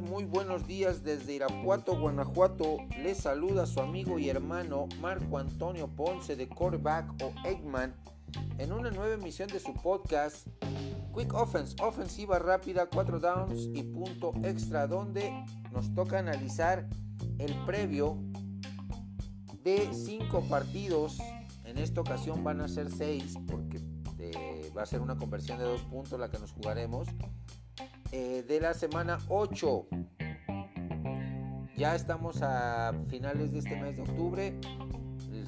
muy buenos días desde Irapuato, Guanajuato. Les saluda su amigo y hermano Marco Antonio Ponce de Quarterback o Eggman en una nueva emisión de su podcast Quick Offense, ofensiva rápida, 4 downs y punto extra, donde nos toca analizar el previo de 5 partidos. En esta ocasión van a ser 6 porque eh, va a ser una conversión de 2 puntos la que nos jugaremos. Eh, de la semana 8. Ya estamos a finales de este mes de octubre.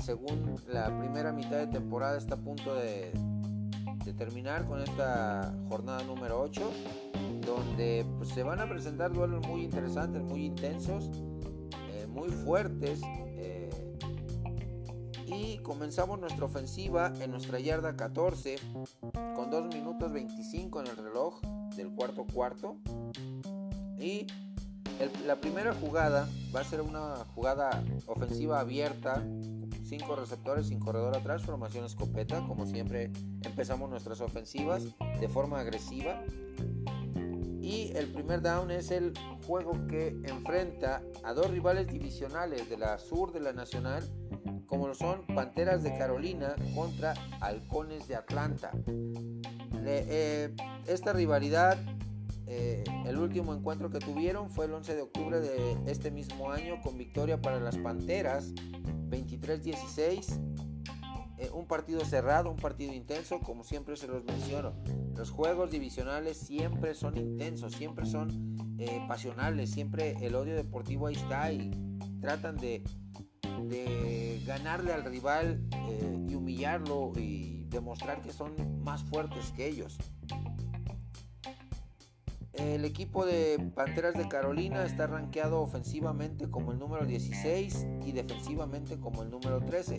Según la primera mitad de temporada está a punto de, terminar con esta jornada número 8, donde pues, se van a presentar duelos muy interesantes, muy intensos, eh, muy fuertes. Eh, y comenzamos nuestra ofensiva en nuestra yarda 14 con 2 minutos 25 en el reloj del cuarto cuarto. Y la primera jugada va a ser una jugada ofensiva abierta, cinco receptores sin corredor atrás, formación escopeta, como siempre empezamos nuestras ofensivas de forma agresiva. Y el primer down es el juego que enfrenta a dos rivales divisionales de la sur de la Nacional, como lo son Panteras de Carolina contra Halcones de Atlanta. Eh, esta rivalidad, eh, el último encuentro que tuvieron fue el 11 de octubre de este mismo año con victoria para las Panteras 23-16. Eh, un partido cerrado, un partido intenso, como siempre se los menciono. Los juegos divisionales siempre son intensos, siempre son pasionales, siempre el odio deportivo ahí está y tratan de, de ganarle al rival y humillarlo y demostrar que son más fuertes que ellos. El equipo de Panteras de Carolina está rankeado ofensivamente como el número 16 y defensivamente como el número 13.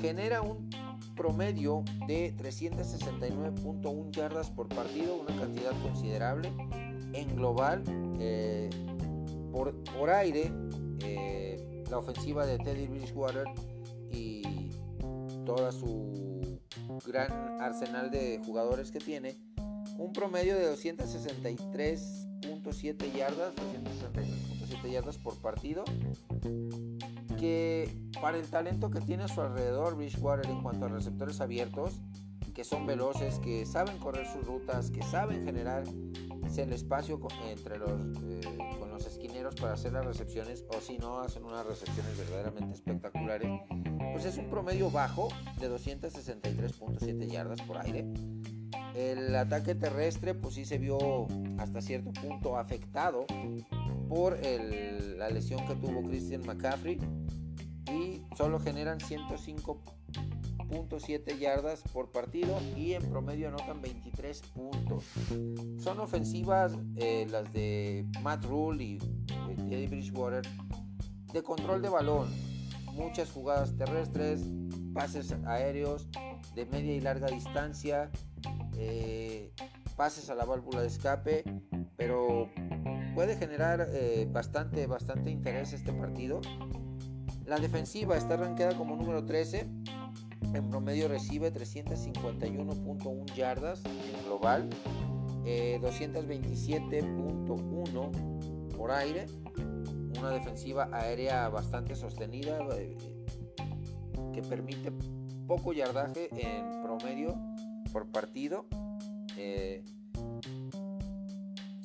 Genera un promedio de 369.1 yardas por partido, una cantidad considerable. En global, eh, por, por, aire, eh, la ofensiva de Teddy Bridgewater y toda su gran arsenal de jugadores que tiene, un promedio de 263.7 yardas, 263.7 yardas por partido, que para el talento que tiene a su alrededor Bridgewater en cuanto a receptores abiertos, que son veloces, que saben correr sus rutas, que saben generar el espacio entre los, eh, con los esquineros para hacer las recepciones, o si no, hacen unas recepciones verdaderamente espectaculares pues es un promedio bajo de 263.7 yardas por aire. El ataque terrestre pues sí se vio hasta cierto punto afectado por la lesión que tuvo Christian McCaffrey y solo generan 105.7 yardas por partido y en promedio anotan 23 puntos. Son ofensivas eh, las de Matt Rule y Teddy Bridgewater de control de balón, muchas jugadas terrestres, pases aéreos de media y larga distancia, eh, pases a la válvula de escape, pero puede generar eh, bastante, bastante interés este partido. La defensiva está ranqueada como número 13, en promedio recibe 351.1 yardas en global, 227.1 eh, por aire una defensiva aérea bastante sostenida eh, que permite poco yardaje en promedio por partido.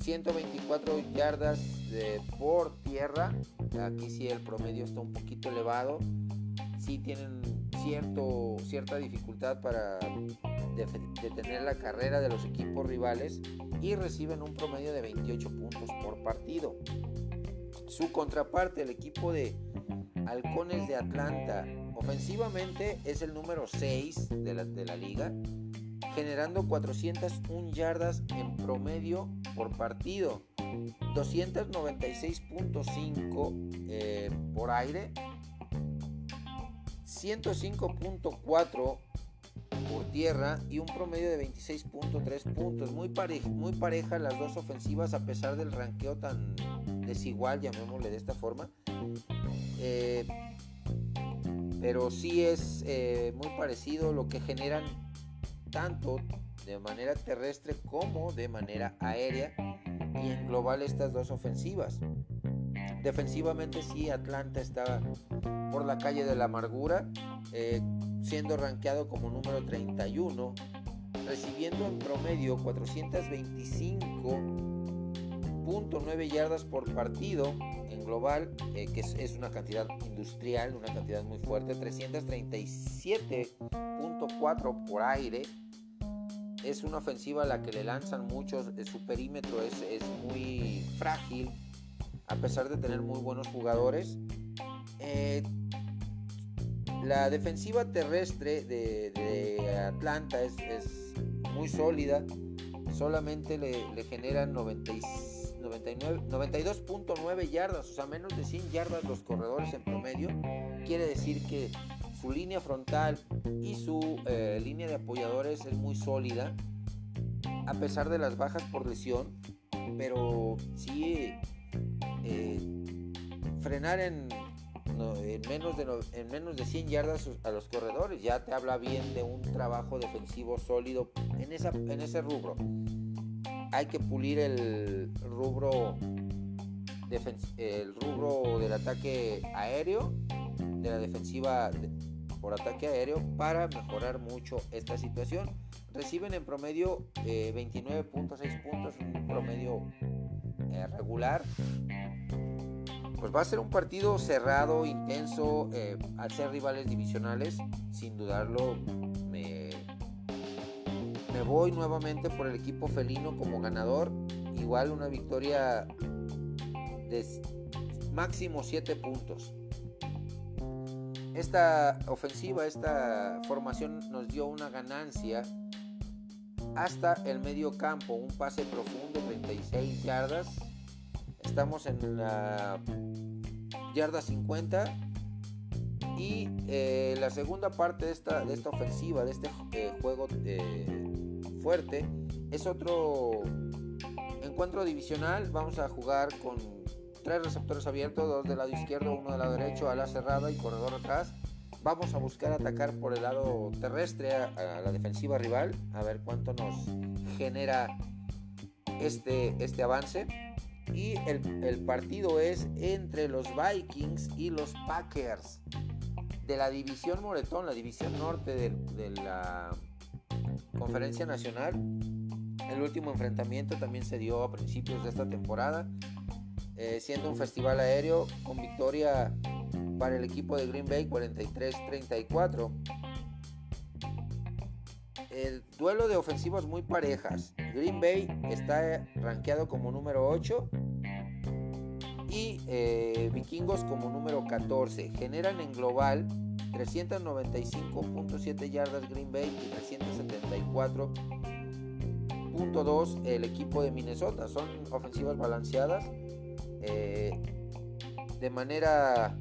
124 eh, yardas por tierra. Aquí sí el promedio está un poquito elevado. Sí tienen cierto, cierta dificultad para detener la carrera de los equipos rivales y reciben un promedio de 28 puntos por partido. Su contraparte, el equipo de Halcones de Atlanta, ofensivamente es el número 6 de la, de la liga, generando 401 yardas en promedio por partido, 296.5 eh, por aire, 105.4 por tierra y un promedio de 26.3 puntos. Muy, pareja las dos ofensivas a pesar del ranqueo tan desigual, llamémosle de esta forma. Eh, pero sí es eh, muy parecido lo que generan tanto de manera terrestre como de manera aérea y en global estas dos ofensivas. Defensivamente sí, Atlanta está por la calle de la amargura, eh, siendo rankeado como número 31, recibiendo en promedio 425.9 yardas por partido en global, eh, que es, una cantidad industrial, una cantidad muy fuerte, 337.4 por aire. Es una ofensiva a la que le lanzan muchos, su perímetro es, es muy frágil, a pesar de tener muy buenos jugadores. Eh, la defensiva terrestre de, Atlanta es, muy sólida. Solamente le, generan 92.9 yardas, o sea, menos de 100 yardas los corredores en promedio. Quiere decir que su línea frontal y su eh, línea de apoyadores es muy sólida, a pesar de las bajas por lesión. Pero sí frenar en, menos de, en menos de 100 yardas a los corredores ya te habla bien de un trabajo defensivo sólido en, esa, en ese rubro. Hay que pulir el rubro, el rubro del ataque aéreo, de la defensiva por ataque aéreo para mejorar mucho esta situación. Reciben en promedio 29.6 eh, puntos, un promedio eh, regular pues va a ser un partido cerrado, intenso, eh, al ser rivales divisionales, sin dudarlo, me, me voy nuevamente por el equipo felino como ganador, igual una victoria de máximo 7 puntos. Esta ofensiva, esta formación nos dio una ganancia hasta el medio campo, un pase profundo, 36 yardas. Estamos en la yarda 50. Y eh, la segunda parte de esta, de esta ofensiva, de este eh, juego eh, fuerte, es otro encuentro divisional. Vamos a jugar con tres receptores abiertos, dos del lado izquierdo, uno del lado derecho, ala cerrada y corredor atrás. Vamos a buscar atacar por el lado terrestre a, a la defensiva rival, a ver cuánto nos genera este, este avance y el, partido es entre los Vikings y los Packers de la división Moretón, la división norte de, la conferencia nacional. El último enfrentamiento también se dio a principios de esta temporada, eh, siendo un festival aéreo con victoria para el equipo de Green Bay 43-34 el duelo de ofensivas muy parejas. Green Bay está rankeado como número 8 y eh, Vikingos como número 14. Generan en global 395.7 yardas Green Bay y 374.2 el equipo de Minnesota. Son ofensivas balanceadas. Eh, de manera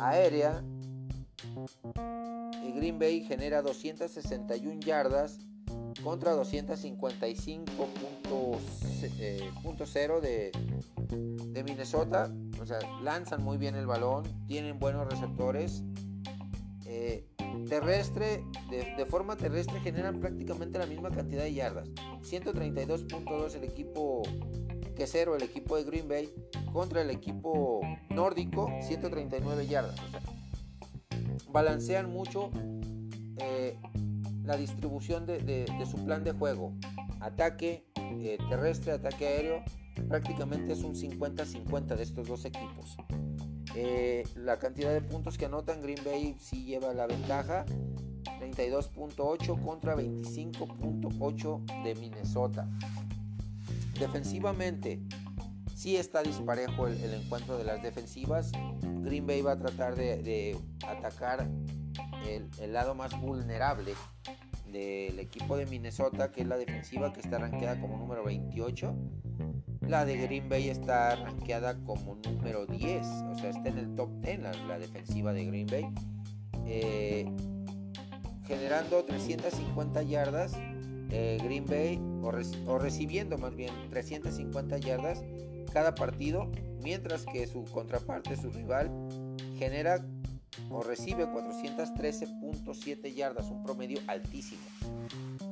aérea Green Bay genera 261 yardas contra 255.0 eh, de, Minnesota. O sea, lanzan muy bien el balón, tienen buenos receptores. Eh, terrestre, de, forma terrestre generan prácticamente la misma cantidad de yardas. 132.2 el equipo quesero, el equipo de Green Bay, contra el equipo nórdico, 139 yardas. Balancean mucho eh, la distribución de, su plan de juego. Ataque eh, terrestre, ataque aéreo, prácticamente es un 50-50 de estos dos equipos. Eh, la cantidad de puntos que anotan Green Bay sí lleva la ventaja. 32.8 contra 25.8 de Minnesota. Defensivamente, sí está disparejo el, encuentro de las defensivas. Green Bay va a tratar de, atacar el, lado más vulnerable del equipo de Minnesota, que es la defensiva que está rankeada como número 28. La de Green Bay está rankeada como número 10, o sea, está en el top 10 la, defensiva de Green Bay. Eh, generando 350 yardas eh, Green Bay o, recibiendo más bien 350 yardas cada partido, mientras que su contraparte, su rival, genera o recibe 413.7 yardas, un promedio altísimo.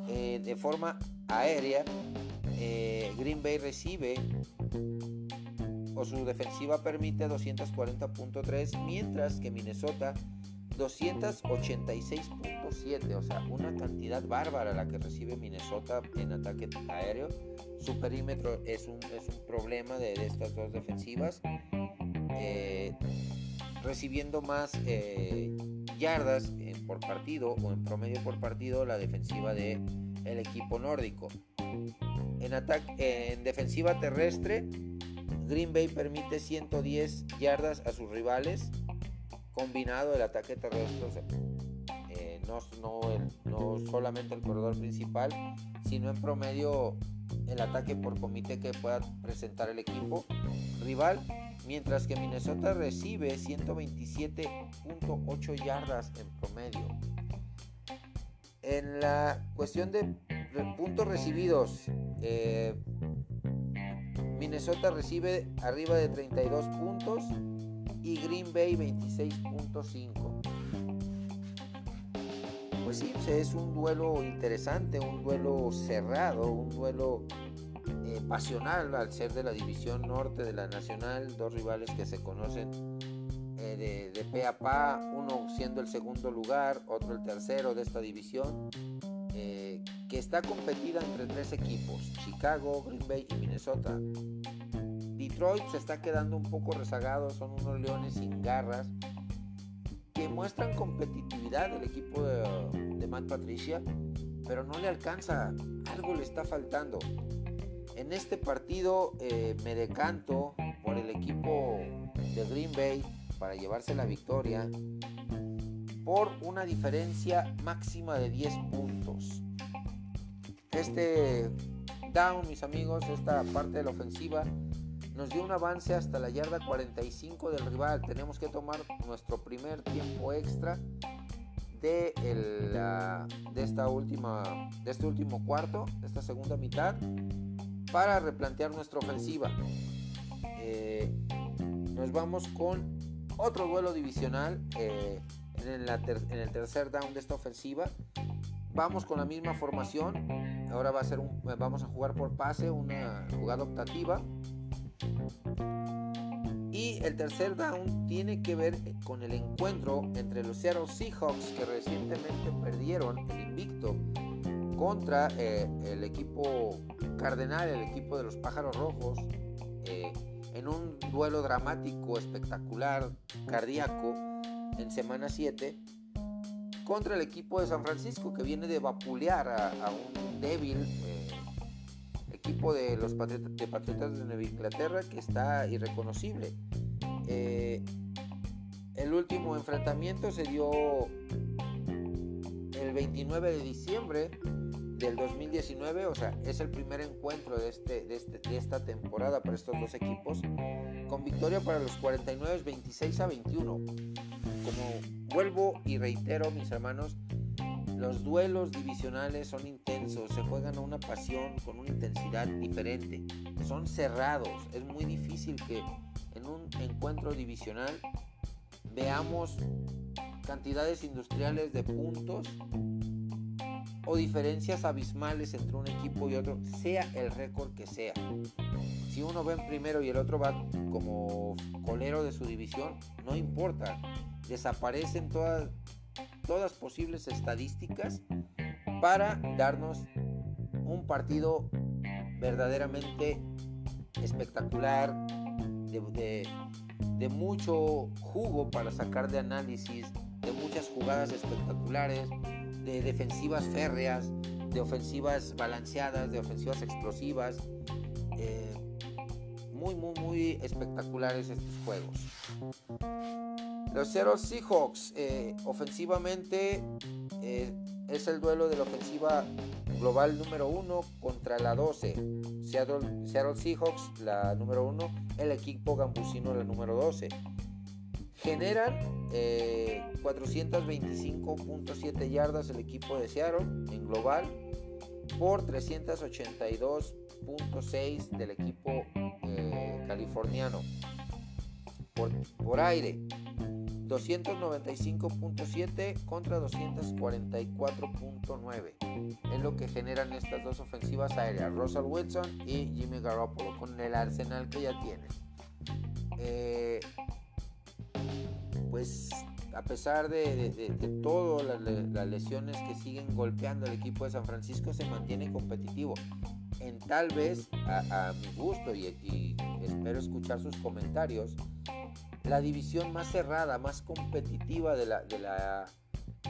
eh, de forma aérea, eh, Green Bay recibe o su defensiva permite 240.3, mientras que Minnesota 286.7, o sea, una cantidad bárbara la que recibe Minnesota en ataque aéreo. Su perímetro es un, es un problema de, estas dos defensivas. Eh, recibiendo más eh, yardas por partido o en promedio por partido la defensiva de el equipo nórdico. En, ataque, en defensiva terrestre, Green Bay permite 110 yardas a sus rivales combinado el ataque terrestre, eh, no, no, solamente el corredor principal, sino en promedio el ataque por comité que pueda presentar el equipo rival, mientras que Minnesota recibe 127.8 yardas en promedio. En la cuestión de puntos recibidos, eh, Minnesota recibe arriba de 32 puntos y Green Bay 26.5. Pues sí, es un duelo interesante, un duelo cerrado, un duelo eh, pasional al ser de la división norte de la nacional, dos rivales que se conocen eh, de, de pe a pa, uno siendo el segundo lugar, otro el tercero de esta división, eh, que está competida entre tres equipos, Chicago, Green Bay y Minnesota. Detroit se está quedando un poco rezagado, son unos leones sin garras que muestran competitividad del equipo de, Matt Patricia, pero no le alcanza, algo le está faltando. En este partido eh, me decanto por el equipo de Green Bay para llevarse la victoria por una diferencia máxima de 10 puntos. Este down, mis amigos, esta parte de la ofensiva nos dio un avance hasta la yarda 45 del rival. Tenemos que tomar nuestro primer tiempo extra de, de, esta última, de este último cuarto, de esta segunda mitad, para replantear nuestra ofensiva. Eh, nos vamos con otro duelo divisional eh, en, en, el tercer down de esta ofensiva. Vamos con la misma formación. Ahora va a ser un, vamos a jugar por pase, una jugada optativa. Y el tercer down tiene que ver con el encuentro entre los Seattle Seahawks que recientemente perdieron el invicto contra eh, el equipo cardenal, el equipo de los pájaros rojos, eh, en un duelo dramático, espectacular, cardíaco, en semana 7, contra el equipo de San Francisco que viene de vapulear a, un débil. Eh, equipo de los Patriotas de, Nueva Inglaterra que está irreconocible. Eh, el último enfrentamiento se dio el 29 de diciembre del 2019, o sea, es el primer encuentro de, este, de, este, de esta temporada para estos dos equipos, con victoria para los 49 26 a 21. Como vuelvo y reitero, mis hermanos, los duelos divisionales son intensos, se juegan a una pasión con una intensidad diferente, son cerrados, es muy difícil que en un encuentro divisional veamos cantidades industriales de puntos o diferencias abismales entre un equipo y otro, sea el récord que sea. Si uno va en primero y el otro va como colero de su división, no importa, desaparecen todas todas posibles estadísticas para darnos un partido verdaderamente espectacular, de, mucho jugo para sacar de análisis, de muchas jugadas espectaculares, de defensivas férreas, de ofensivas balanceadas, de ofensivas explosivas. Eh, muy, muy, muy espectaculares estos juegos. Los Seattle Seahawks, eh, ofensivamente, eh, es el duelo de la ofensiva global número 1 contra la 12. Seattle, Seahawks, la número 1, el equipo gambusino, la número 12. Generan 425.7 eh, yardas el equipo de Seattle en global por 382.6 del equipo californiano por, por aire. 295.7 contra 244.9 es lo que generan estas dos ofensivas aéreas, Russell Wilson y Jimmy Garoppolo, con el arsenal que ya tienen. Eh, pues a pesar de, todas las, lesiones que siguen golpeando al equipo de San Francisco, se mantiene competitivo. En tal vez, a, mi gusto y, espero escuchar sus comentarios, la división más cerrada, más competitiva de la, de la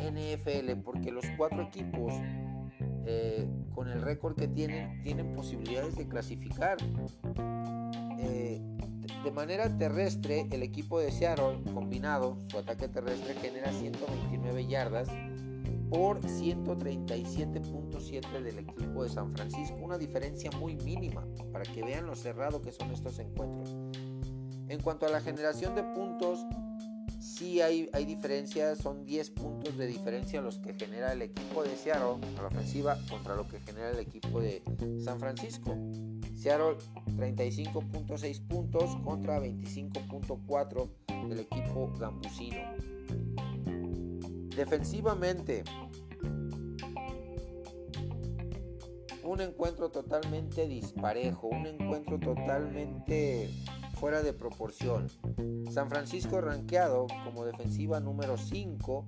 NFL, porque los cuatro equipos eh, con el récord que tienen, tienen posibilidades de clasificar. Eh, de manera terrestre, el equipo de Seattle combinado, su ataque terrestre genera 129 yardas por 137.7 del equipo de San Francisco, una diferencia muy mínima para que vean lo cerrado que son estos encuentros. En cuanto a la generación de puntos, sí hay, hay diferencias, son 10 puntos de diferencia los que genera el equipo de Seattle a la ofensiva contra lo que genera el equipo de San Francisco. Seattle 35.6 puntos contra 25.4 del equipo gambusino. Defensivamente, un encuentro totalmente disparejo, un encuentro totalmente fuera de proporción. San Francisco rankeado como defensiva número 5,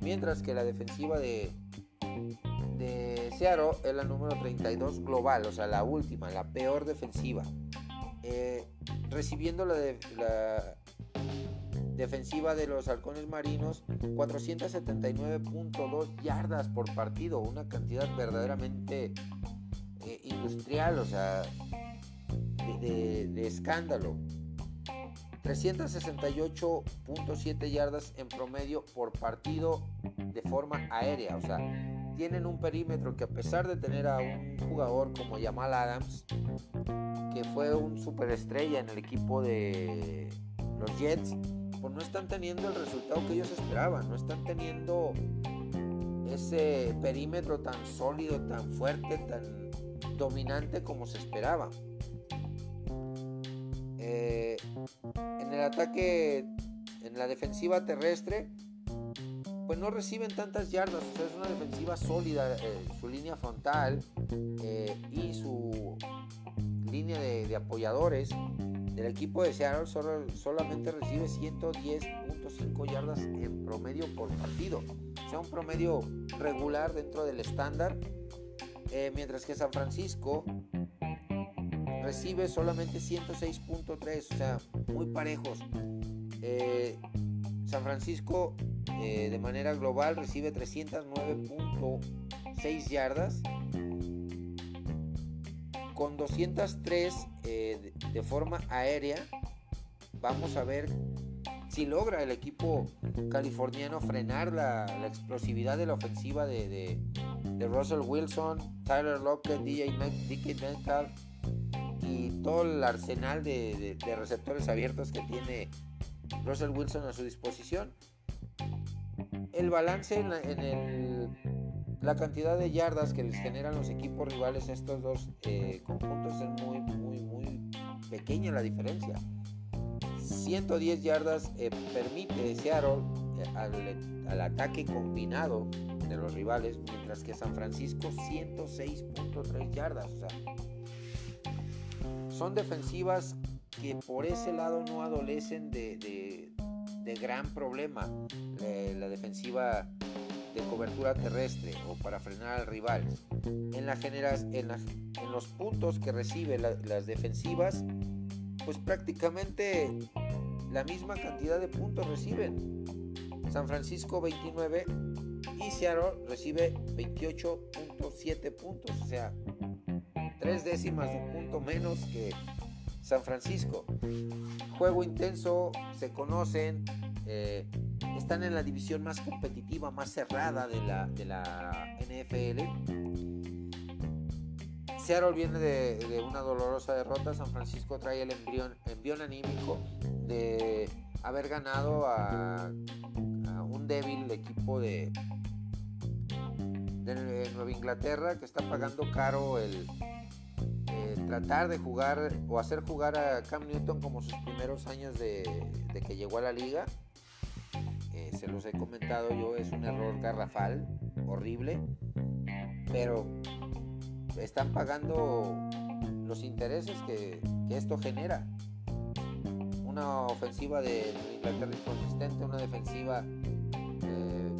mientras que la defensiva de, de Seattle es la número 32 global, o sea, la última, la peor defensiva. Eh, recibiendo la, la defensiva de los halcones marinos 479.2 yardas por partido, una cantidad verdaderamente eh, industrial, o sea, de, escándalo. 368.7 yardas en promedio por partido de forma aérea. O sea, tienen un perímetro que a pesar de tener a un jugador como Jamal Adams, que fue un superestrella en el equipo de los Jets, pues no están teniendo el resultado que ellos esperaban. No están teniendo ese perímetro tan sólido, tan fuerte, tan dominante como se esperaba. Eh, en el ataque, en la defensiva terrestre, pues no reciben tantas yardas. es una defensiva sólida, eh, su línea frontal eh, y su línea de, apoyadores del equipo de Seattle solamente recibe 110.5 yardas en promedio por partido. O sea, un promedio regular dentro del estándar. mientras que San Francisco recibe solamente 106.3, o sea, muy parejos. Eh, San Francisco eh, de manera global recibe 309.6 yardas con 203 eh, de, forma aérea. Vamos a ver si logra el equipo californiano frenar la, explosividad de la ofensiva de, Russell Wilson, Tyler Lockett, DJ Metcalf y todo el arsenal de, receptores abiertos que tiene Russell Wilson a su disposición. El balance en, la, cantidad de yardas que les generan los equipos rivales a estos dos eh, conjuntos es muy, muy, muy pequeña la diferencia. 110 yardas eh, permite Seattle eh, al, al, ataque combinado de los rivales, mientras que San Francisco 106.3 yardas. O sea, son defensivas que por ese lado no adolecen de, gran problema. La defensiva de cobertura terrestre o para frenar al rival. En, la en, en los puntos que reciben las defensivas, pues prácticamente la misma cantidad de puntos reciben. San Francisco 29 y Seattle recibe 28.7 puntos. O sea, tres décimas de punto menos que San Francisco. Juego intenso, se conocen, eh, están en la división más competitiva, más cerrada de la, de la NFL. Seattle viene de, una dolorosa derrota, San Francisco trae el embrión, anímico de haber ganado a, un débil equipo de, de Nueva Inglaterra que está pagando caro el, tratar de jugar o hacer jugar a Cam Newton como sus primeros años de, que llegó a la liga. Se los he comentado yo, es un error garrafal, horrible, pero están pagando los intereses que, esto genera. Una ofensiva de Inglaterra inconsistente, una defensiva eh,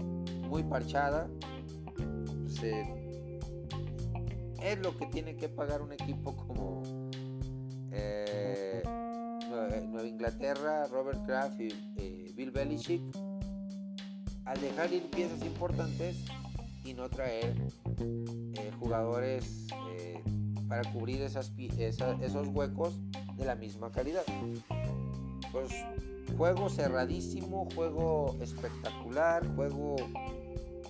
muy parchada. Pues, eh, es lo que tiene que pagar un equipo como eh, Nueva Inglaterra, Robert Kraft y Bill Belichick al dejar ir piezas importantes y no traer jugadores para cubrir esos huecos de la misma calidad. Pues juego cerradísimo, juego espectacular, juego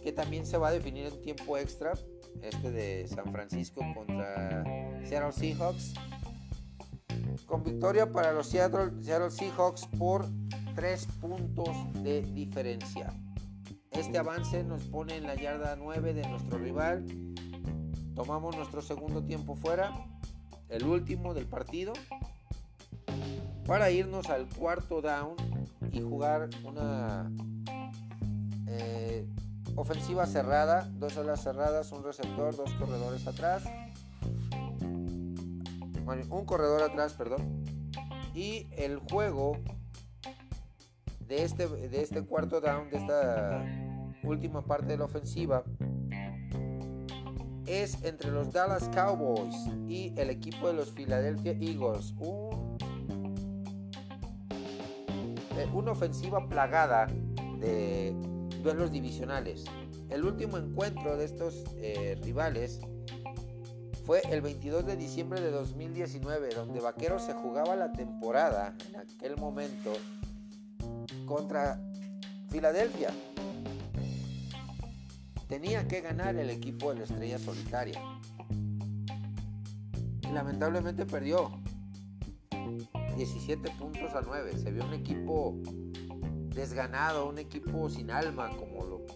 que también se va a definir en tiempo extra, este de San Francisco contra Seattle Seahawks. Con victoria para los Seattle, Seattle Seahawks por 3 puntos de diferencia. Este avance nos pone en la yarda 9 de nuestro rival. Tomamos nuestro segundo tiempo fuera, el último del partido, para irnos al cuarto down y jugar una eh, ofensiva cerrada, dos alas cerradas, un receptor, dos corredores atrás, un corredor atrás, perdón, y el juego de este, de este cuarto down, de esta última parte de la ofensiva, es entre los Dallas Cowboys y el equipo de los Philadelphia Eagles. Eh, una ofensiva plagada de duelos divisionales. El último encuentro de estos eh, rivales fue el 22 de diciembre de 2019, donde Vaqueros se jugaba la temporada en aquel momento contra Filadelfia tenía que ganar el equipo de la estrella solitaria. Y lamentablemente perdió. 17 puntos a 9. Se vio un equipo desganado, un equipo sin alma, como lo...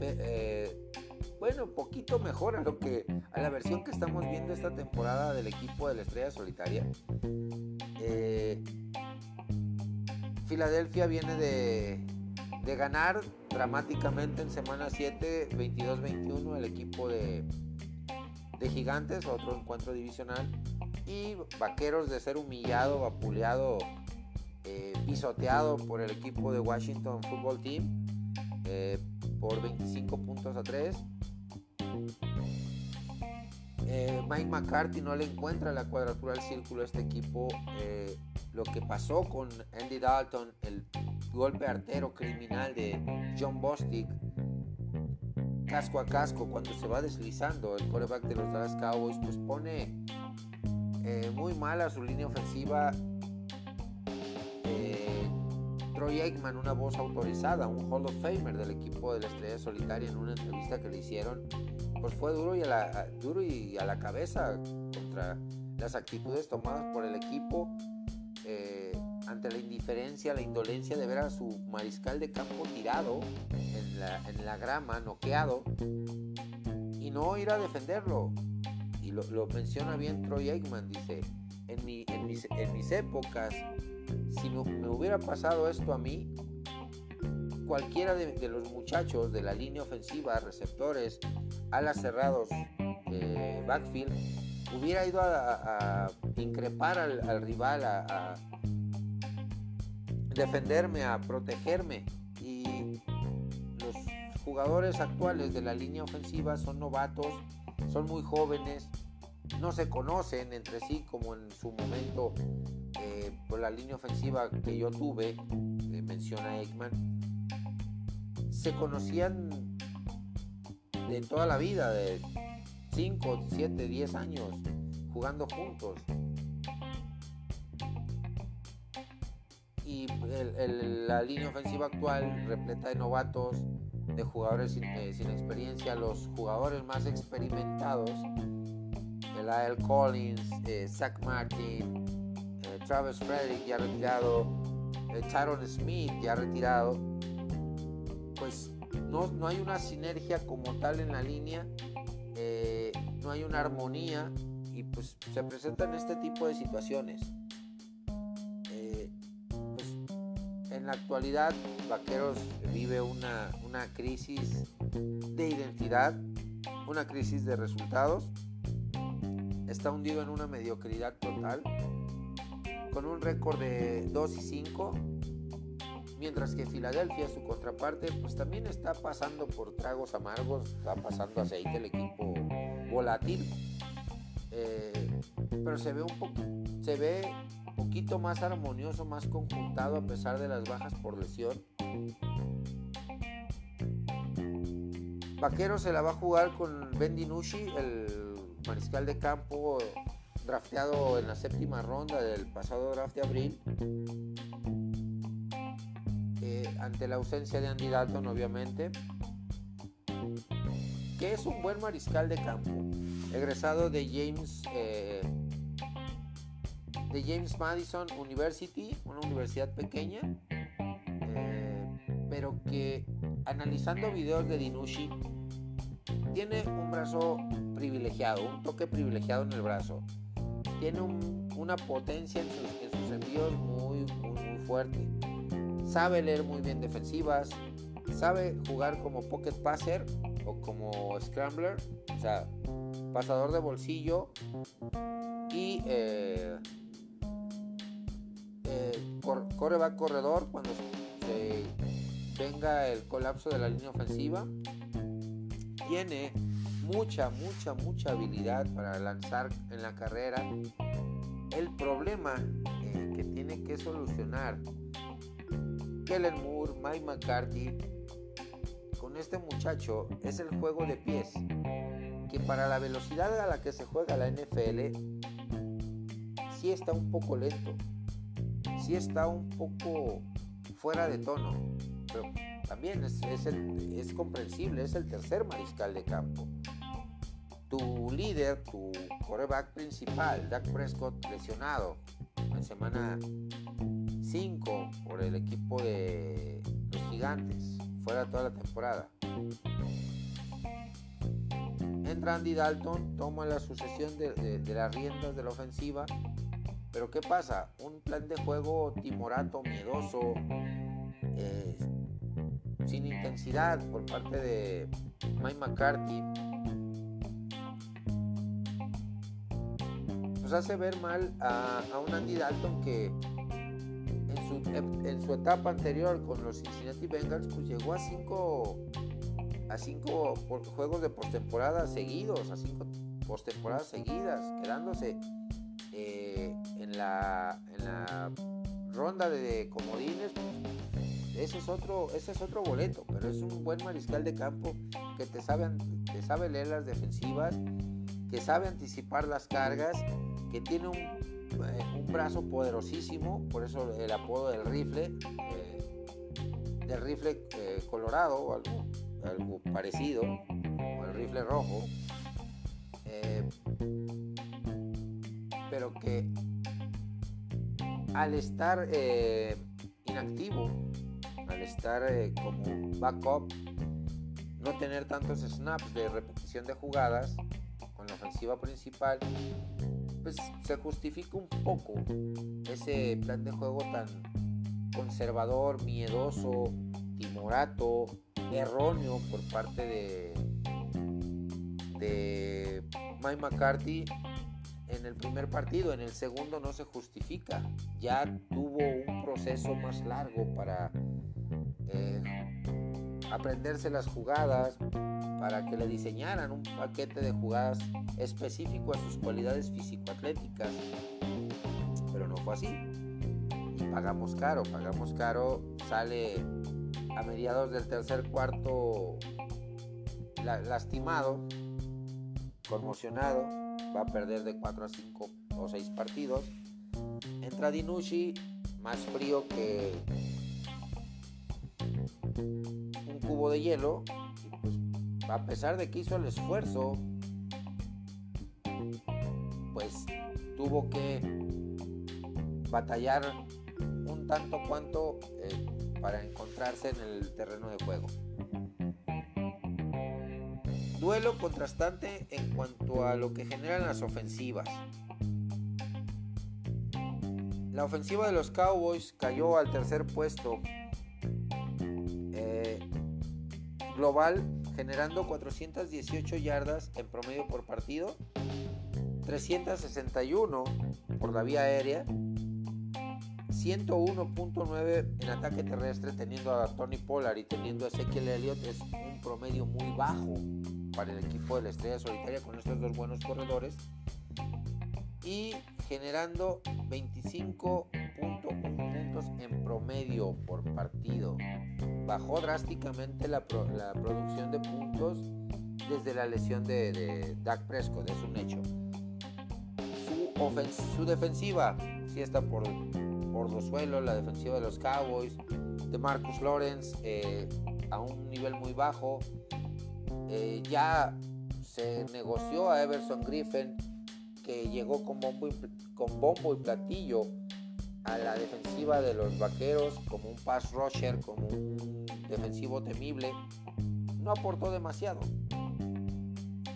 Eh, bueno, poquito mejor a lo que a la versión que estamos viendo esta temporada del equipo de la Estrella Solitaria. Eh, Filadelfia viene de de ganar dramáticamente en semana 7, 22-21 el equipo de, de Gigantes, otro encuentro divisional, y Vaqueros de ser humillado, vapuleado, eh, pisoteado por el equipo de Washington Football Team eh, por 25 puntos a 3. Eh, Mike McCarthy no le encuentra la cuadratura del círculo a este equipo. lo que pasó con Andy Dalton, el golpe artero criminal de John Bostic, casco a casco, cuando se va deslizando el quarterback de los Dallas Cowboys, pues pone eh, muy mal a su línea ofensiva. Eh, Troy Aikman, una voz autorizada, un Hall of Famer del equipo de la Estrella Solitaria, en una entrevista que le hicieron, pues fue duro y a la, duro y a la cabeza contra las actitudes tomadas por el equipo. Eh, ante la indiferencia, la indolencia de ver a su mariscal de campo tirado en la, grama, noqueado, y no ir a defenderlo. Y lo, menciona bien Troy Aikman, dice, en, en, mis, épocas, si me, hubiera pasado esto a mí, cualquiera de, los muchachos de la línea ofensiva, receptores, alas cerrados, eh, backfield, hubiera ido a, increpar al, rival, a, defenderme, a protegerme. Y los jugadores actuales de la línea ofensiva son novatos, son muy jóvenes, no se conocen entre sí como en su momento eh, por la línea ofensiva que yo tuve, menciona Ekman, se conocían de toda la vida, de 5, 7, 10 años jugando juntos. y la línea ofensiva actual repleta de novatos, de jugadores sin, eh, experiencia, los jugadores más experimentados, el Collins, eh, Zach Martin, eh, Travis Frederick ya retirado, Sharon Smith ya retirado, pues no, no, hay una sinergia como tal en la línea, no hay una armonía y pues se presentan este tipo de situaciones. la actualidad, Vaqueros vive una, una crisis de identidad, una crisis de resultados. Está hundido en una mediocridad total, con un récord de 2 y 5, mientras que Filadelfia, su contraparte, pues también está pasando por tragos amargos, está pasando aceite el equipo volátil, eh, pero se ve un poco, se ve poquito más armonioso, más conjuntado a pesar de las bajas por lesión. Vaquero se la va a jugar con Ben DiNucci, el mariscal de campo drafteado en la séptima ronda del pasado draft de abril. Eh, ante la ausencia de Andy Dalton, obviamente. Que es un buen mariscal de campo. Egresado de James. Eh, de James Madison University, una universidad pequeña, eh, pero que analizando videos de Dinushi tiene un brazo privilegiado, un toque privilegiado en el brazo. Tiene una potencia en sus, envíos muy, muy, fuerte. Sabe leer muy bien defensivas. Sabe jugar como pocket passer o como scrambler, o sea, pasador de bolsillo. Y eh, corre va corredor cuando se venga el colapso de la línea ofensiva. Tiene mucha, mucha, mucha habilidad para lanzar en la carrera. El problema eh, que tiene que solucionar Kellen Moore, Mike McCarthy con este muchacho es el juego de pies. Que para la velocidad a la que se juega la NFL, sí está un poco lento sí está un poco fuera de tono, pero también es, es, comprensible, es el tercer mariscal de campo. Tu líder, tu coreback principal, Dak Prescott, lesionado en semana 5 por el equipo de los gigantes, fuera toda la temporada. Entra Andy Dalton, toma la sucesión de, las riendas de la ofensiva pero ¿qué pasa? Un plan de juego timorato, miedoso, eh, sin intensidad por parte de Mike McCarthy, nos hace ver mal a, un Andy Dalton que en su, etapa anterior con los Cincinnati Bengals pues llegó a cinco a cinco juegos de postemporada seguidos, a cinco postemporadas seguidas, quedándose eh, en, la, en la ronda de comodines, ese es otro, ese es otro boleto, pero es un buen mariscal de campo que te sabe, te sabe leer las defensivas, que sabe anticipar las cargas, que tiene un, eh, brazo poderosísimo, por eso el apodo del rifle, eh, del rifle colorado o algo, parecido, o el rifle rojo pero que al estar eh, inactivo, al estar eh, como backup, no tener tantos snaps de repetición de jugadas con la ofensiva principal, pues se justifica un poco ese plan de juego tan conservador, miedoso, timorato, erróneo por parte de, de Mike McCarthy en el primer partido, en el segundo no se justifica. Ya tuvo un proceso más largo para eh, aprenderse las jugadas, para que le diseñaran un paquete de jugadas específico a sus cualidades físico-atléticas. Pero no fue así. Y pagamos caro, pagamos caro. Sale a mediados del tercer cuarto lastimado, conmocionado va a perder de 4 a 5 o 6 partidos. Entra Dinucci, más frío que cubo de hielo. pues, a pesar de que hizo el esfuerzo, pues tuvo que batallar un tanto cuanto eh, para encontrarse en el terreno de juego. Duelo contrastante en cuanto a lo que generan las ofensivas. La ofensiva de los Cowboys cayó al tercer puesto global, generando 418 yardas en promedio por partido, 361 por la vía aérea, 101.9 en ataque terrestre, teniendo a Tony Pollard y teniendo a Ezekiel Elliott, es un promedio muy bajo para el equipo de la Estrella Solitaria con estos dos buenos corredores y generando 25.1 puntos en promedio por partido. Bajó drásticamente la, producción de puntos desde la lesión de, de Dak Prescott, es un hecho. Su, su defensiva sí está por, por los suelos, la defensiva de los Cowboys, de Marcus Lawrence eh, a un nivel muy bajo. Eh, ya se negoció a Everson Griffin que llegó con bombo, con bombo y platillo a la defensiva de los vaqueros como un pass rusher, como un defensivo temible, no aportó demasiado.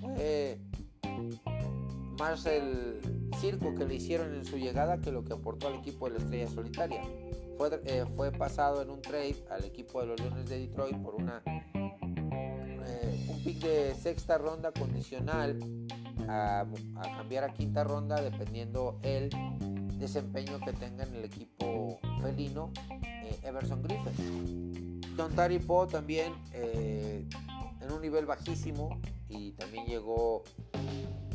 Fue más el circo que le hicieron en su llegada que lo que aportó al equipo de la Estrella Solitaria. Fue, eh, fue pasado en un trade al equipo de los Leones de Detroit por una eh, un pick de sexta ronda condicional a, cambiar a quinta ronda dependiendo el desempeño que tenga en el equipo felino eh, Everson Griffin. Don Tari Poe también eh, en un nivel bajísimo y también llegó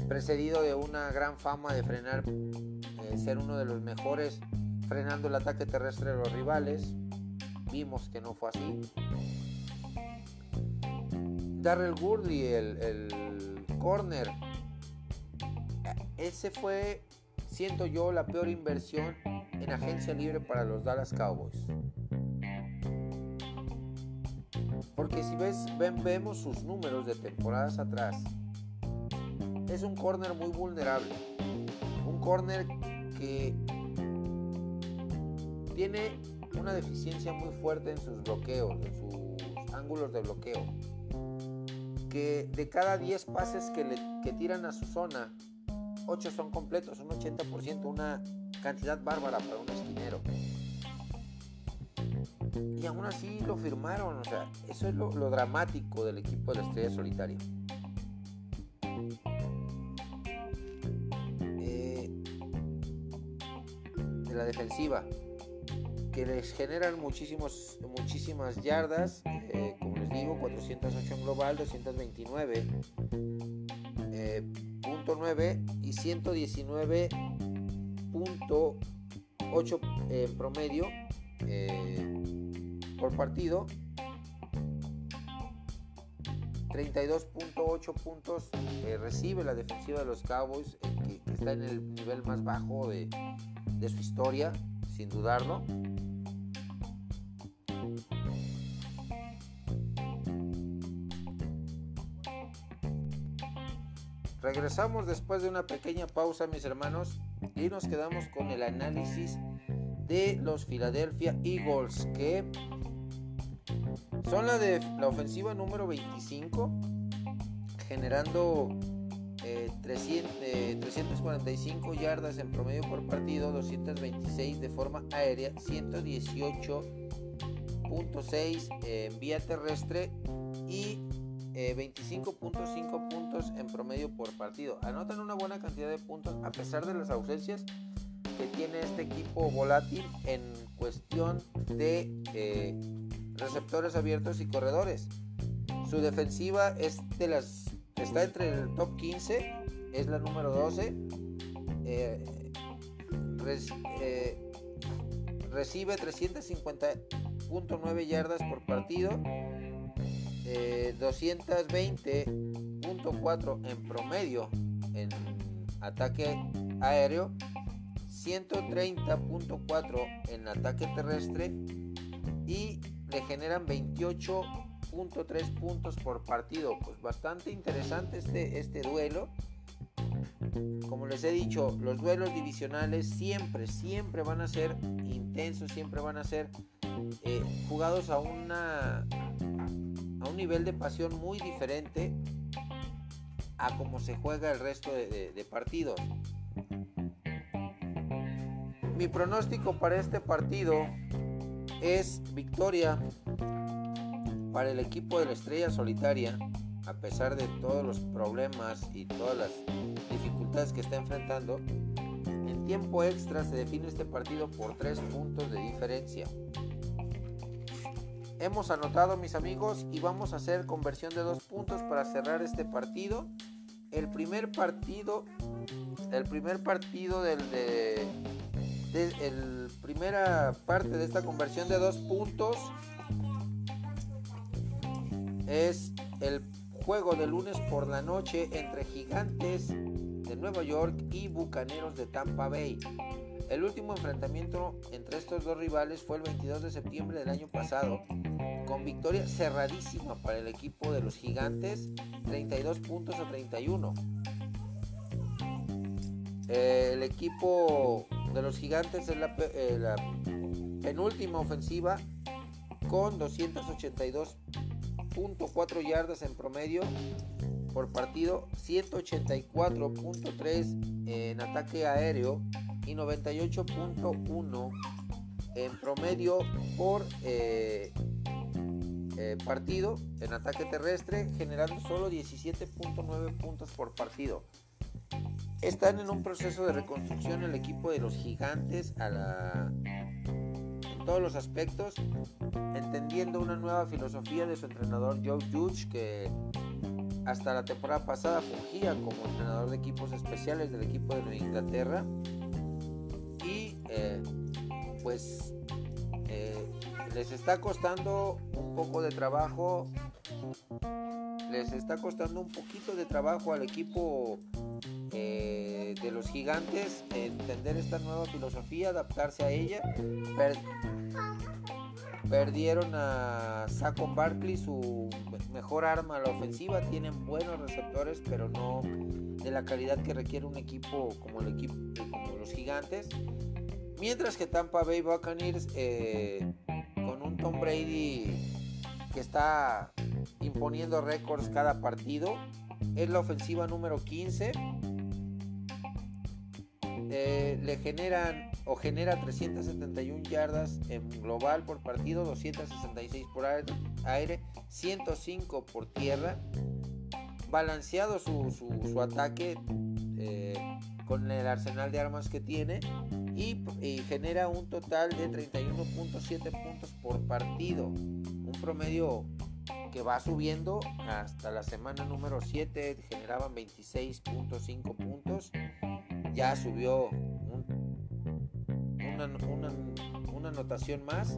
precedido de una gran fama de frenar, eh, ser uno de los mejores frenando el ataque terrestre de los rivales. Vimos que no fue así. Darrell Gurley, el, el corner, ese fue, siento yo, la peor inversión en agencia libre para los Dallas Cowboys. Porque si ves, vemos sus números de temporadas atrás, es un corner muy vulnerable. Un corner que tiene una deficiencia muy fuerte en sus bloqueos, en sus ángulos de bloqueo. Que de cada 10 pases que, le, que tiran a su zona, 8 son completos, un 80%, una cantidad bárbara para un esquinero. Y aún así lo firmaron, o sea, eso es lo, dramático del equipo de la Estrella Solitaria. Eh, de la defensiva, que les generan muchísimos, muchísimas yardas, eh, como les digo, 408 en global, 229 y 119.8 en promedio eh, por partido. 32.8 puntos eh, recibe la defensiva de los Cowboys, eh, que, está en el nivel más bajo de, de su historia, sin dudarlo. Regresamos después de una pequeña pausa, mis hermanos, y nos quedamos con el análisis de los Philadelphia Eagles, que son la de la ofensiva número 25, generando 345 eh, yardas en promedio por partido, 226 de forma aérea, 118.6 en vía terrestre y 25.5 eh, puntos en promedio por partido. Anotan una buena cantidad de puntos a pesar de las ausencias que tiene este equipo volátil en cuestión de eh, receptores abiertos y corredores. Su defensiva es de las, está entre el top 15, es la número 12. Eh, recibe 350.9 yardas por partido 220.4 eh, en promedio en ataque aéreo, 130.4 en ataque terrestre y le generan 28.3 puntos por partido. Pues bastante interesante este, este duelo. Como les he dicho, los duelos divisionales siempre, siempre van a ser intensos, siempre van a ser eh, jugados a una a un nivel de pasión muy diferente a como se juega el resto de, partidos. mi pronóstico para este partido es victoria para el equipo de la Estrella Solitaria, a pesar de todos los problemas y todas las dificultades que está enfrentando. En tiempo extra se define este partido por tres puntos de diferencia. Hemos anotado mis amigos y vamos a hacer conversión de dos puntos para cerrar este partido. El primer partido, el primer partido del de, el primera parte de esta conversión de dos puntos es el juego de lunes por la noche entre Gigantes de Nueva York y Bucaneros de Tampa Bay. El último enfrentamiento entre estos dos rivales fue el 22 de septiembre del año pasado, con victoria cerradísima para el equipo de los gigantes, 32 puntos a 31. El equipo de los gigantes es la, eh, la penúltima ofensiva con 282.4 yardas en promedio por partido, 184.3 en ataque aéreo y 98.1 en promedio por eh, eh, partido en ataque terrestre, generando solo 17.9 puntos por partido. Están en un proceso de reconstrucción el equipo de los gigantes a la, en todos los aspectos, entendiendo una nueva filosofía de su entrenador Joe Judge, que hasta la temporada pasada fungía como entrenador de equipos especiales del equipo de Nueva Inglaterra eh, pues eh, les está costando un poco de trabajo, les está costando un poquito de trabajo al equipo eh, de los gigantes entender esta nueva filosofía, adaptarse a ella. Perdieron a Saquon Barkley, su mejor arma a la ofensiva. Tienen buenos receptores, pero no de la calidad que requiere un equipo como el equipo como los gigantes. Mientras que Tampa Bay Buccaneers eh, con un Tom Brady que está imponiendo récords cada partido, es la ofensiva número 15. Eh, le generan o genera 371 yardas en global por partido, 266 por aire, 105 por tierra. Balanceado su, ataque eh, con el arsenal de armas que tiene y, genera un total de 31.7 puntos por partido. Un promedio que va subiendo hasta la semana número 7 generaban 26.5 puntos. Ya subió una, una, anotación más.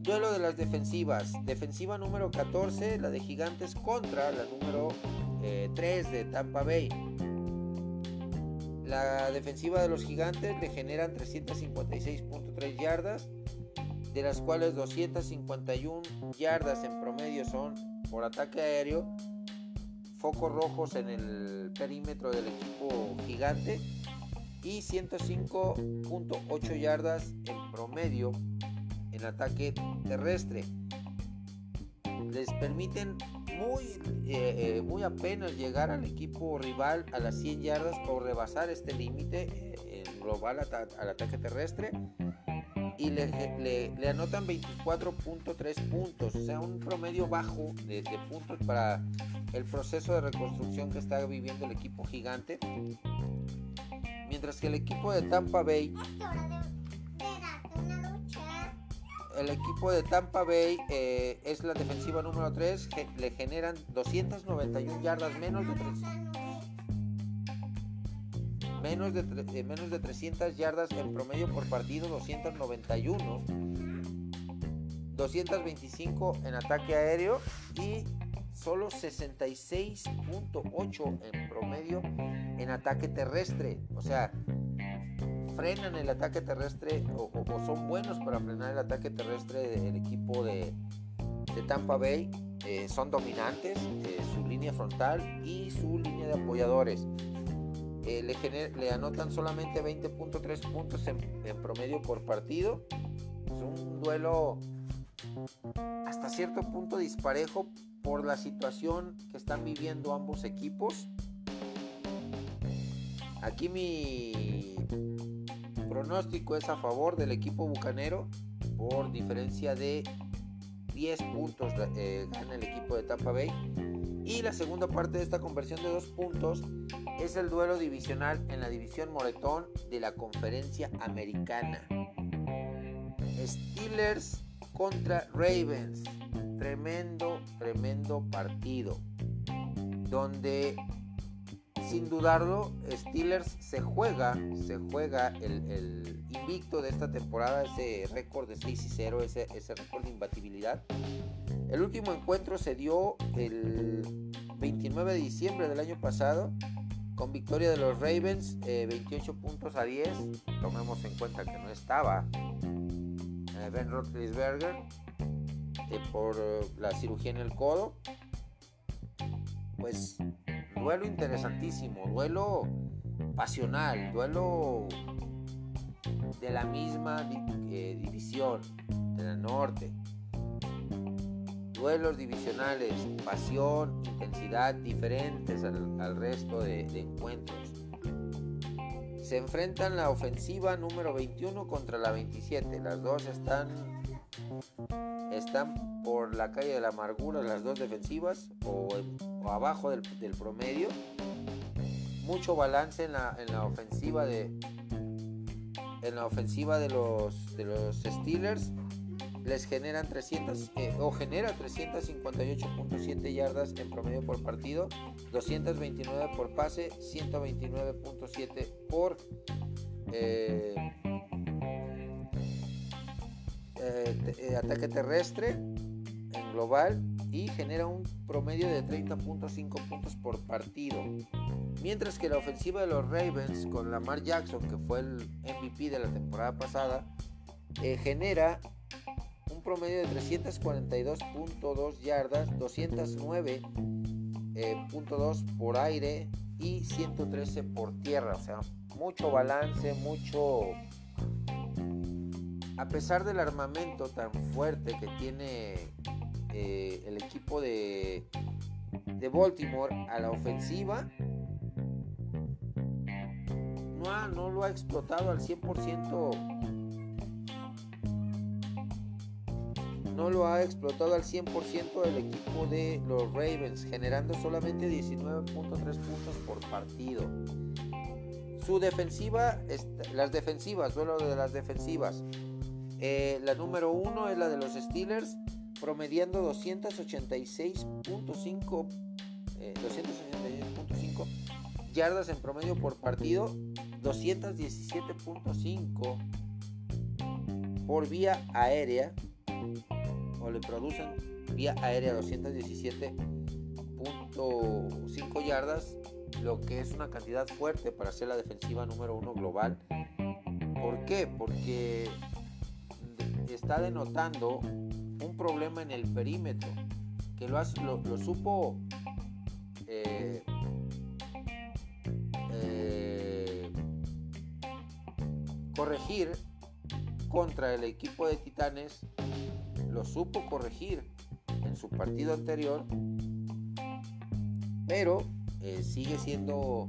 Duelo de las defensivas. Defensiva número 14, la de Gigantes contra la número 3 eh, de Tampa Bay. La defensiva de los gigantes le generan 356.3 yardas, de las cuales 251 yardas en promedio son por ataque aéreo, focos rojos en el perímetro del equipo gigante y 105.8 yardas en promedio en ataque terrestre. Les permiten muy, eh, eh, muy apenas llegar al equipo rival a las 100 yardas o rebasar este límite eh, global al ataque terrestre y le, le, anotan 24.3 puntos, o sea, un promedio bajo de, de, puntos para el proceso de reconstrucción que está viviendo el equipo gigante. Mientras que el equipo de Tampa Bay el equipo de Tampa Bay eh, es la defensiva número 3, le generan 291 yardas menos de 3, menos de, eh, menos de 300 yardas en promedio por partido, 291, 225 en ataque aéreo y solo 66.8 en promedio en ataque terrestre. O sea, frenan el ataque terrestre o, son buenos para frenar el ataque terrestre del equipo de, Tampa Bay. Eh, son dominantes, eh, su línea frontal y su línea de apoyadores. Eh, le, anotan solamente 20.3 puntos en, promedio por partido. Es un duelo hasta cierto punto disparejo por la situación que están viviendo ambos equipos. Aquí mi pronóstico es a favor del equipo bucanero por diferencia de 10 puntos eh, gana el equipo de Tampa Bay. Y la segunda parte de esta conversión de dos puntos es el duelo divisional en la división Moretón de la conferencia americana. Steelers contra Ravens. Tremendo, tremendo partido. Donde sin dudarlo, Steelers se juega, se juega el, invicto de esta temporada, ese récord de 6 y 0, ese, ese récord de imbatibilidad. El último encuentro se dio el 29 de diciembre del año pasado con victoria de los Ravens, 28 eh, puntos a 10. Tomemos en cuenta que no estaba eh, Ben Roethlisberger eh, por la cirugía en el codo. Pues duelo interesantísimo, duelo pasional, duelo de la misma división, de la norte. Duelos divisionales, pasión, intensidad diferentes al, resto de, encuentros. Se enfrentan la ofensiva número 21 contra la 27. Las dos están, están por la calle de la amargura, las dos defensivas, o, abajo del, promedio. Mucho balance en la, en la ofensiva de en la ofensiva de los, de los Steelers les generan 300 eh, o genera 358.7 yardas en promedio por partido, 229 por pase, 129.7 por eh, eh, ataque terrestre en global y genera un promedio de 30.5 puntos por partido. Mientras que la ofensiva de los Ravens con Lamar Jackson, que fue el MVP de la temporada pasada, genera promedio de 342.2 yardas, 209.2 eh, por aire y 113 por tierra. O sea, mucho balance, mucho... A pesar del armamento tan fuerte que tiene eh, el equipo de, de Baltimore a la ofensiva, no, no lo ha explotado al 100% no lo ha explotado al 100% el equipo de los Ravens, generando solamente 19.3 puntos por partido. Su defensiva, las defensivas, duelo de las defensivas. Eh, la número uno es la de los Steelers, promediando 286.5 eh, yardas en promedio por partido, 217.5 por vía aérea le producen vía aérea 217.5 yardas, lo que es una cantidad fuerte para ser la defensiva número uno global. ¿Por qué? Porque está denotando un problema en el perímetro, que lo, lo, supo eh, eh, corregir contra el equipo de Titanes lo supo corregir en su partido anterior, pero eh, sigue siendo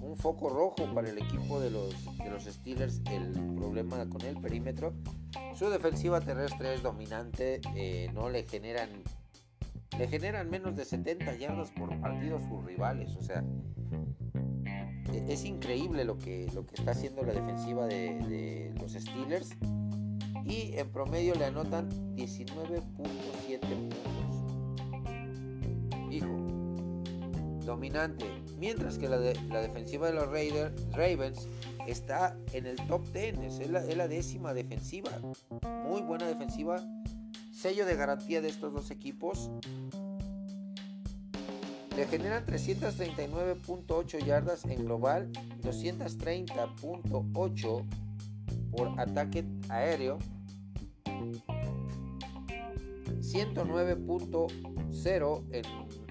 un foco rojo para el equipo de los, de los Steelers el problema con el perímetro. Su defensiva terrestre es dominante, eh, no le generan le generan menos de 70 yardas por partido a sus rivales, o sea, e, es increíble lo que, lo que está haciendo la defensiva de, de los Steelers y en promedio le anotan 19.7 puntos. Hijo, dominante. Mientras que la, defensiva de los Raiders, Ravens está en el top 10, es la, es la décima defensiva. Muy buena defensiva. Sello de garantía de estos dos equipos. Le generan 339.8 yardas en global, 230.8 por ataque aéreo 109.0 en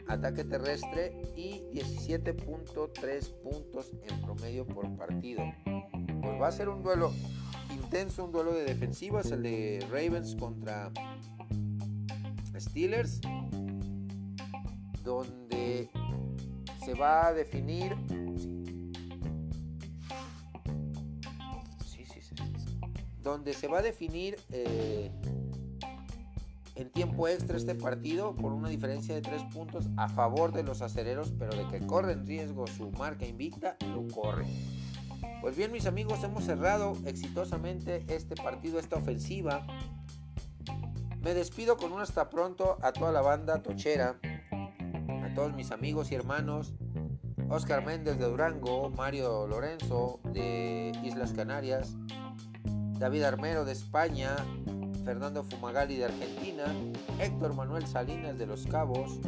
ataque terrestre y 17.3 puntos en promedio por partido. Pues va a ser un duelo intenso, un duelo de defensivas, el de Ravens contra Steelers, donde se va a definir. Donde se va a definir eh, en tiempo extra este partido por una diferencia de tres puntos a favor de los acereros, pero de que corren riesgo su marca invicta, lo corren. Pues bien, mis amigos, hemos cerrado exitosamente este partido, esta ofensiva. Me despido con un hasta pronto a toda la banda tochera, a todos mis amigos y hermanos, Oscar Méndez de Durango, Mario Lorenzo de Islas Canarias, David Armero de España, Fernando Fumagali de Argentina, Héctor Manuel Salinas de Los Cabos,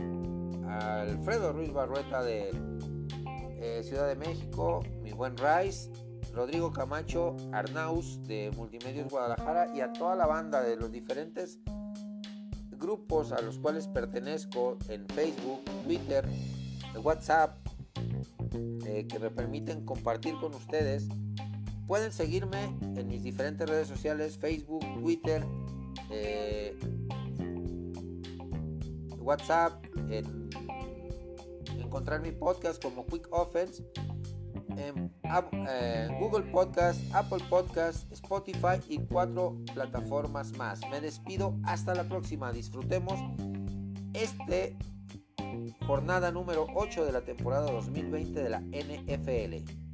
Alfredo Ruiz Barrueta de eh, Ciudad de México, mi buen Rice, Rodrigo Camacho Arnaus de Multimedios Guadalajara y a toda la banda de los diferentes grupos a los cuales pertenezco en Facebook, Twitter, WhatsApp, eh, que me permiten compartir con ustedes. Pueden seguirme en mis diferentes redes sociales, Facebook, Twitter, eh, WhatsApp, en encontrar mi podcast como Quick Offense, en eh, Google Podcast, Apple Podcast, Spotify y cuatro plataformas más. Me despido hasta la próxima. Disfrutemos este jornada número 8 de la temporada 2020 de la NFL.